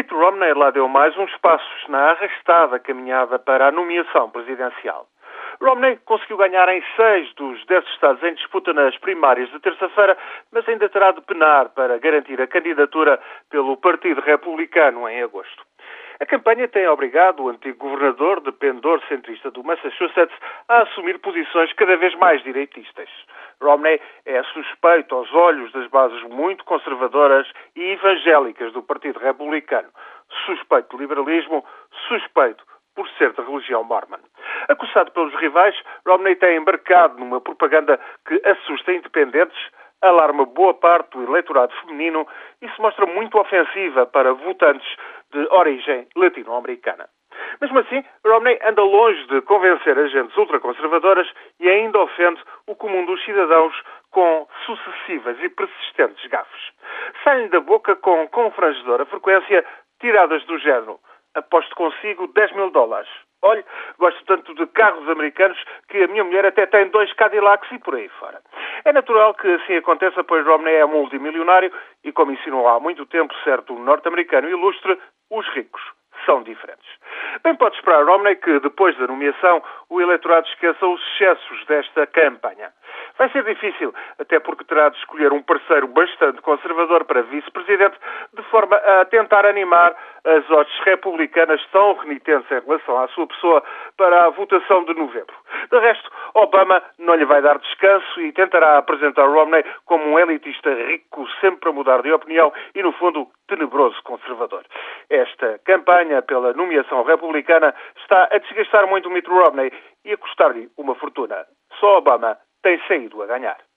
Mitt Romney lá deu mais uns passos na arrastada caminhada para a nomeação presidencial. Romney conseguiu ganhar em seis dos dez estados em disputa nas primárias de terça-feira, mas ainda terá de penar para garantir a candidatura pelo Partido Republicano em agosto. A campanha tem obrigado o antigo governador de pendor centrista do Massachusetts a assumir posições cada vez mais direitistas. Romney é suspeito aos olhos das bases muito conservadoras e evangélicas do Partido Republicano. Suspeito de liberalismo, suspeito por ser de religião mormon. Acusado pelos rivais, Romney tem embarcado numa propaganda que assusta independentes, alarma boa parte do eleitorado feminino e se mostra muito ofensiva para votantes de origem latino-americana. Mesmo assim, Romney anda longe de convencer agentes ultraconservadoras e ainda ofende o comum dos cidadãos com sucessivas e persistentes gafes. Saem da boca com confrangedora frequência tiradas do género. Aposto consigo 10 mil dólares. Olhe, gosto tanto de carros americanos que a minha mulher até tem dois Cadillacs e por aí fora. É natural que assim aconteça, pois Romney é multimilionário e, como ensinou há muito tempo certo norte-americano ilustre, os ricos são diferentes. Bem pode esperar Romney que, depois da nomeação, o eleitorado esqueça os excessos desta campanha. Vai ser difícil, até porque terá de escolher um parceiro bastante conservador para vice-presidente, de forma a tentar animar as hostes republicanas tão renitentes em relação à sua pessoa para a votação de novembro. De resto, Obama não lhe vai dar descanso e tentará apresentar Romney como um elitista rico, sempre a mudar de opinião e, no fundo, tenebroso conservador. Esta campanha pela nomeação republicana está a desgastar muito Mitt Romney e a custar-lhe uma fortuna. Só Obama tem saído a ganhar.